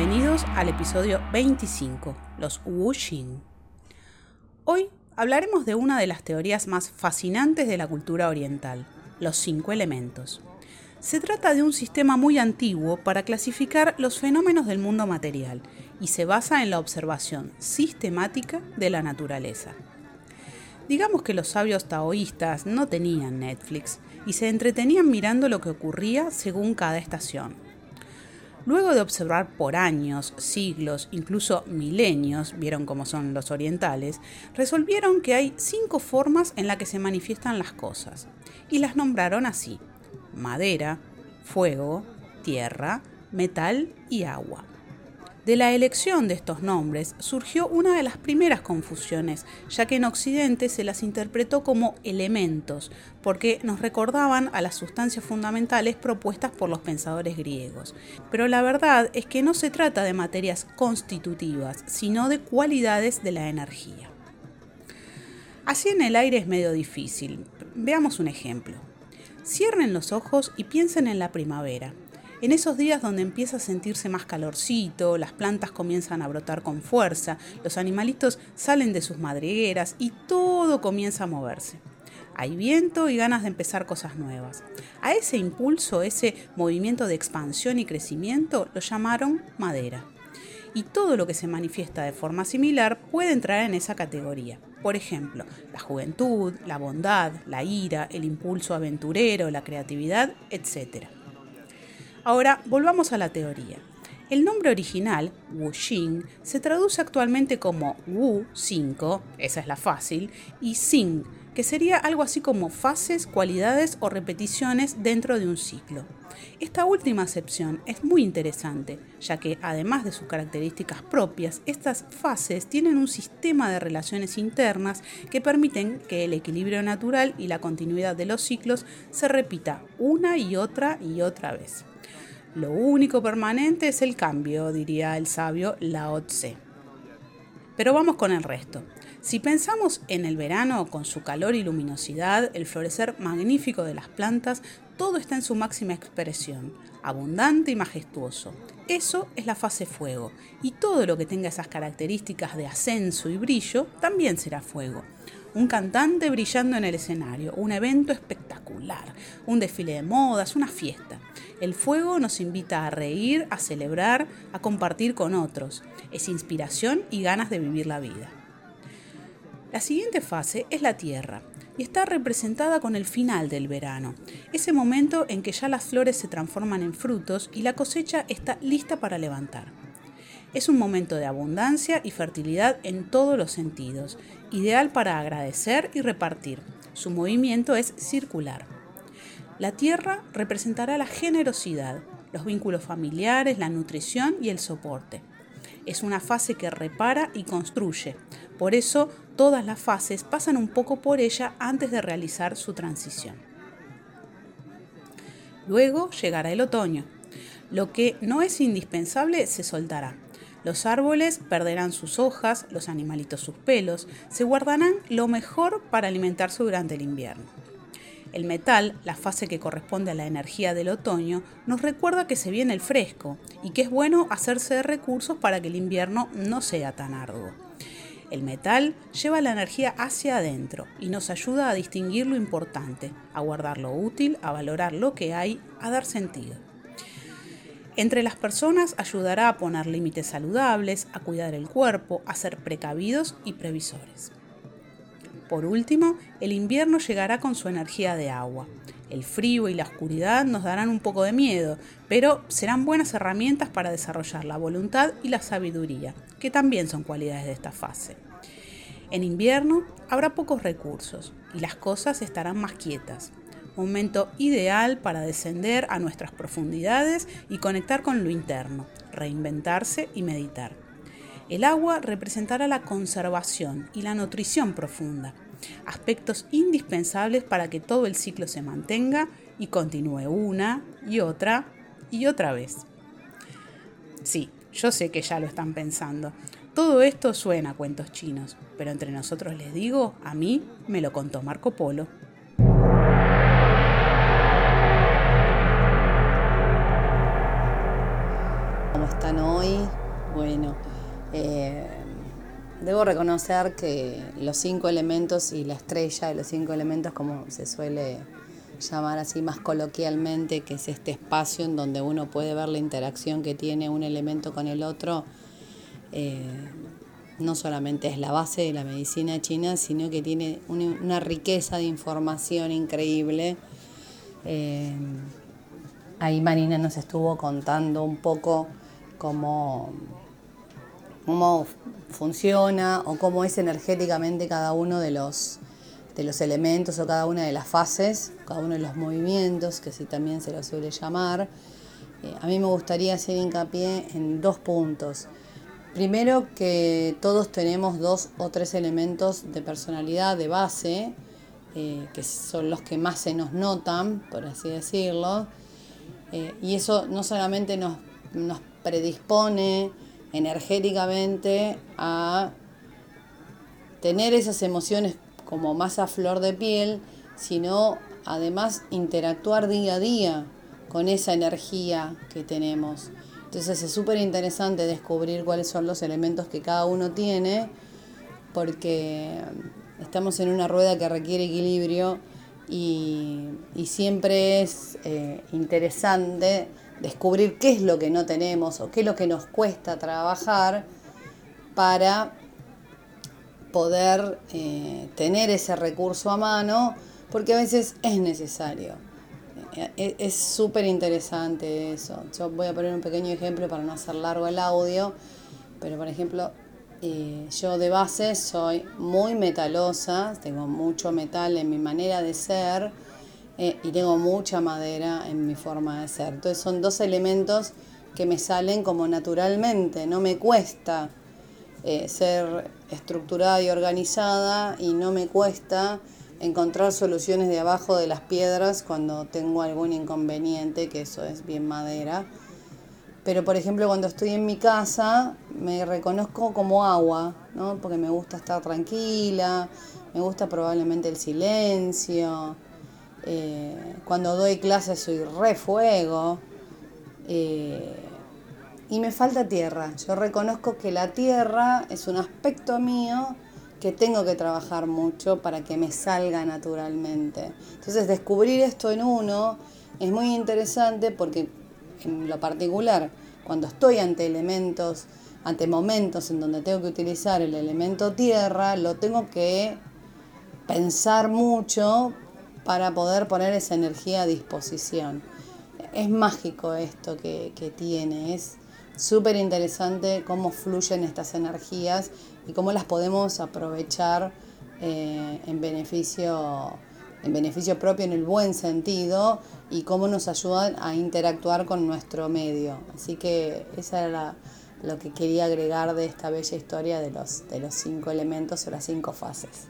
Bienvenidos al episodio 25, los Wuxing. Hoy hablaremos de una de las teorías más fascinantes de la cultura oriental, los cinco elementos. Se trata de un sistema muy antiguo para clasificar los fenómenos del mundo material y se basa en la observación sistemática de la naturaleza. Digamos que los sabios taoístas no tenían Netflix y se entretenían mirando lo que ocurría según cada estación. Luego de observar por años, siglos, incluso milenios, vieron cómo son los orientales, resolvieron que hay cinco formas en las que se manifiestan las cosas, y las nombraron así, madera, fuego, tierra, metal y agua. De la elección de estos nombres surgió una de las primeras confusiones, ya que en Occidente se las interpretó como elementos, porque nos recordaban a las sustancias fundamentales propuestas por los pensadores griegos. Pero la verdad es que no se trata de materias constitutivas, sino de cualidades de la energía. Así en el aire es medio difícil. Veamos un ejemplo. Cierren los ojos y piensen en la primavera. En esos días donde empieza a sentirse más calorcito, las plantas comienzan a brotar con fuerza, los animalitos salen de sus madrigueras y todo comienza a moverse. Hay viento y ganas de empezar cosas nuevas. A ese impulso, ese movimiento de expansión y crecimiento, lo llamaron madera. Y todo lo que se manifiesta de forma similar puede entrar en esa categoría. Por ejemplo, la juventud, la bondad, la ira, el impulso aventurero, la creatividad, etc. Ahora, volvamos a la teoría. El nombre original, Wu Xing, se traduce actualmente como Wu 5, esa es la fácil, y Xing, que sería algo así como fases, cualidades o repeticiones dentro de un ciclo. Esta última acepción es muy interesante, ya que además de sus características propias, estas fases tienen un sistema de relaciones internas que permiten que el equilibrio natural y la continuidad de los ciclos se repita una y otra y otra vez. Lo único permanente es el cambio, diría el sabio Lao Tse. Pero vamos con el resto. Si pensamos en el verano con su calor y luminosidad, el florecer magnífico de las plantas, todo está en su máxima expresión, abundante y majestuoso. Eso es la fase fuego, y todo lo que tenga esas características de ascenso y brillo también será fuego un cantante brillando en el escenario, un evento espectacular, un desfile de modas, una fiesta. El fuego nos invita a reír, a celebrar, a compartir con otros. Es inspiración y ganas de vivir la vida. La siguiente fase es la tierra y está representada con el final del verano, ese momento en que ya las flores se transforman en frutos y la cosecha está lista para levantar. Es un momento de abundancia y fertilidad en todos los sentidos, ideal para agradecer y repartir. Su movimiento es circular. La tierra representará la generosidad, los vínculos familiares, la nutrición y el soporte. Es una fase que repara y construye. Por eso todas las fases pasan un poco por ella antes de realizar su transición. Luego llegará el otoño. Lo que no es indispensable se soltará. Los árboles perderán sus hojas, los animalitos sus pelos, se guardarán lo mejor para alimentarse durante el invierno. El metal, la fase que corresponde a la energía del otoño, nos recuerda que se viene el fresco y que es bueno hacerse de recursos para que el invierno no sea tan arduo. El metal lleva la energía hacia adentro y nos ayuda a distinguir lo importante, a guardar lo útil, a valorar lo que hay, a dar sentido. Entre las personas ayudará a poner límites saludables, a cuidar el cuerpo, a ser precavidos y previsores. Por último, el invierno llegará con su energía de agua. El frío y la oscuridad nos darán un poco de miedo, pero serán buenas herramientas para desarrollar la voluntad y la sabiduría, que también son cualidades de esta fase. En invierno habrá pocos recursos y las cosas estarán más quietas momento ideal para descender a nuestras profundidades y conectar con lo interno, reinventarse y meditar. El agua representará la conservación y la nutrición profunda, aspectos indispensables para que todo el ciclo se mantenga y continúe una y otra y otra vez. Sí, yo sé que ya lo están pensando. Todo esto suena a cuentos chinos, pero entre nosotros les digo, a mí me lo contó Marco Polo. Están hoy? Bueno, eh, debo reconocer que los cinco elementos y la estrella de los cinco elementos, como se suele llamar así más coloquialmente, que es este espacio en donde uno puede ver la interacción que tiene un elemento con el otro, eh, no solamente es la base de la medicina china, sino que tiene una, riqueza de información increíble. Eh, ahí Marina nos estuvo contando un poco cómo, cómo funciona o cómo es energéticamente cada uno de los, de los elementos o cada una de las fases, cada uno de los movimientos, que así también se lo suele llamar. Eh, a mí me gustaría hacer hincapié en dos puntos. Primero que todos tenemos dos o tres elementos de personalidad de base, eh, que son los que más se nos notan, por así decirlo, eh, y eso no solamente nos, nos predispone energéticamente a tener esas emociones como más a flor de piel, sino además interactuar día a día con esa energía que tenemos. Entonces es súper interesante descubrir cuáles son los elementos que cada uno tiene, porque estamos en una rueda que requiere equilibrio y, siempre es eh, interesante descubrir qué es lo que no tenemos o qué es lo que nos cuesta trabajar para poder eh, tener ese recurso a mano, porque a veces es necesario. Eh, es súper interesante eso. Yo voy a poner un pequeño ejemplo para no hacer largo el audio, pero por ejemplo, eh, yo de base soy muy metalosa, tengo mucho metal en mi manera de ser eh, y tengo mucha madera en mi forma de ser. Entonces son dos elementos que me salen como naturalmente, no me cuesta ser estructurada y organizada y no me cuesta encontrar soluciones de abajo de las piedras cuando tengo algún inconveniente, que eso es bien madera. Pero por ejemplo cuando estoy en mi casa me reconozco como agua, ¿no? porque me gusta estar tranquila, me gusta probablemente el silencio. Eh, cuando doy clases soy re fuego. Eh, y me falta tierra. Yo reconozco que la tierra es un aspecto mío que tengo que trabajar mucho para que me salga naturalmente. Entonces descubrir esto en uno es muy interesante porque en lo particular, cuando estoy ante elementos, ante momentos en donde tengo que utilizar el elemento tierra, lo tengo que pensar mucho para poder poner esa energía a disposición. Es mágico esto que, que tiene, es súper interesante cómo fluyen estas energías y cómo las podemos aprovechar eh, en, beneficio, en beneficio propio en el buen sentido y cómo nos ayudan a interactuar con nuestro medio. Así que esa era lo que quería agregar de esta bella historia de los, de los cinco elementos o las cinco fases.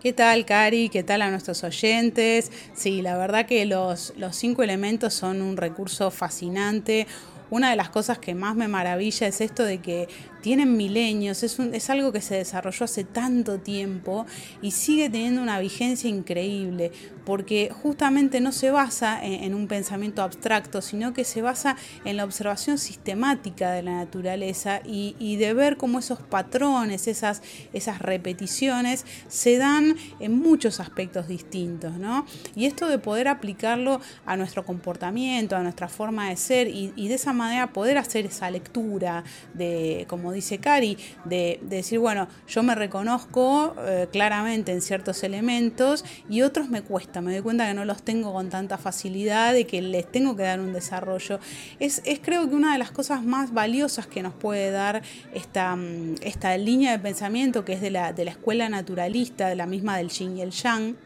¿Qué tal, Cari? ¿Qué tal a nuestros oyentes? Sí, la verdad que los, los cinco elementos son un recurso fascinante, una de las cosas que más me maravilla es esto de que tienen milenios, es, es algo que se desarrolló hace tanto tiempo y sigue teniendo una vigencia increíble, porque justamente no se basa en, un pensamiento abstracto, sino que se basa en la observación sistemática de la naturaleza y, de ver cómo esos patrones, esas, esas repeticiones se dan en muchos aspectos distintos, ¿no? Y esto de poder aplicarlo a nuestro comportamiento, a nuestra forma de ser y, y de esa manera poder hacer esa lectura de, como dice Cari, de, decir, bueno, yo me reconozco eh, claramente en ciertos elementos y otros me cuesta, me doy cuenta que no los tengo con tanta facilidad y que les tengo que dar un desarrollo. Es, creo que una de las cosas más valiosas que nos puede dar esta, mm, esta línea de pensamiento que es de la, de la escuela naturalista, de la misma del yin y el yang,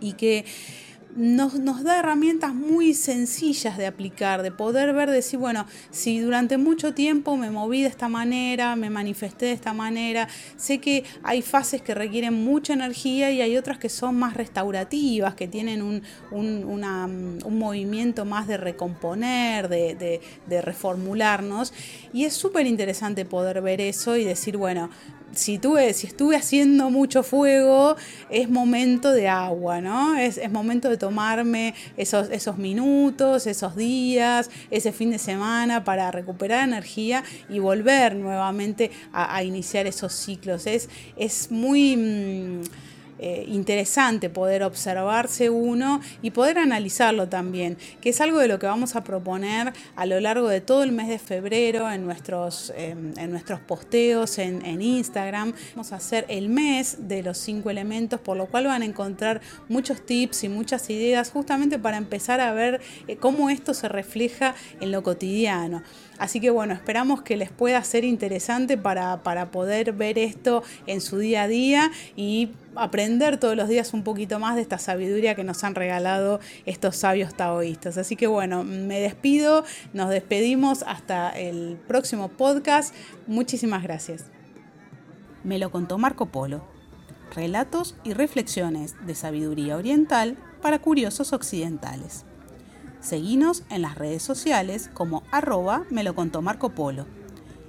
y que nos, nos, da herramientas muy sencillas de aplicar, de poder ver, decir, bueno, si durante mucho tiempo me moví de esta manera, me manifesté de esta manera, sé que hay fases que requieren mucha energía y hay otras que son más restaurativas, que tienen un, un, un movimiento más de recomponer, de, de, de reformularnos. Y es súper interesante poder ver eso y decir, bueno, si, tuve, si estuve haciendo mucho fuego, es momento de agua, ¿no? Es, momento de tomarme esos, esos minutos, esos días, ese fin de semana para recuperar energía y volver nuevamente a, iniciar esos ciclos. Es, es muy... Mm, eh, interesante poder observarse uno y poder analizarlo también, que es algo de lo que vamos a proponer a lo largo de todo el mes de febrero en nuestros, em, en nuestros posteos en, Instagram. Vamos a hacer el mes de los cinco elementos, por lo cual van a encontrar muchos tips y muchas ideas justamente para empezar a ver eh, cómo esto se refleja en lo cotidiano. Así que bueno, esperamos que les pueda ser interesante para, para poder ver esto en su día a día y aprender todos los días un poquito más de esta sabiduría que nos han regalado estos sabios taoístas. Así que bueno, me despido, nos despedimos hasta el próximo podcast. Muchísimas gracias. Me lo contó Marco Polo. Relatos y reflexiones de sabiduría oriental para curiosos occidentales. Seguinos en las redes sociales como arroba me lo contó Marco Polo.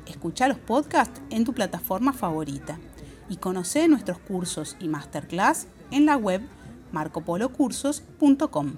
Escucha los podcasts en tu plataforma favorita y conoce nuestros cursos y masterclass en la web marcopolocursos.com.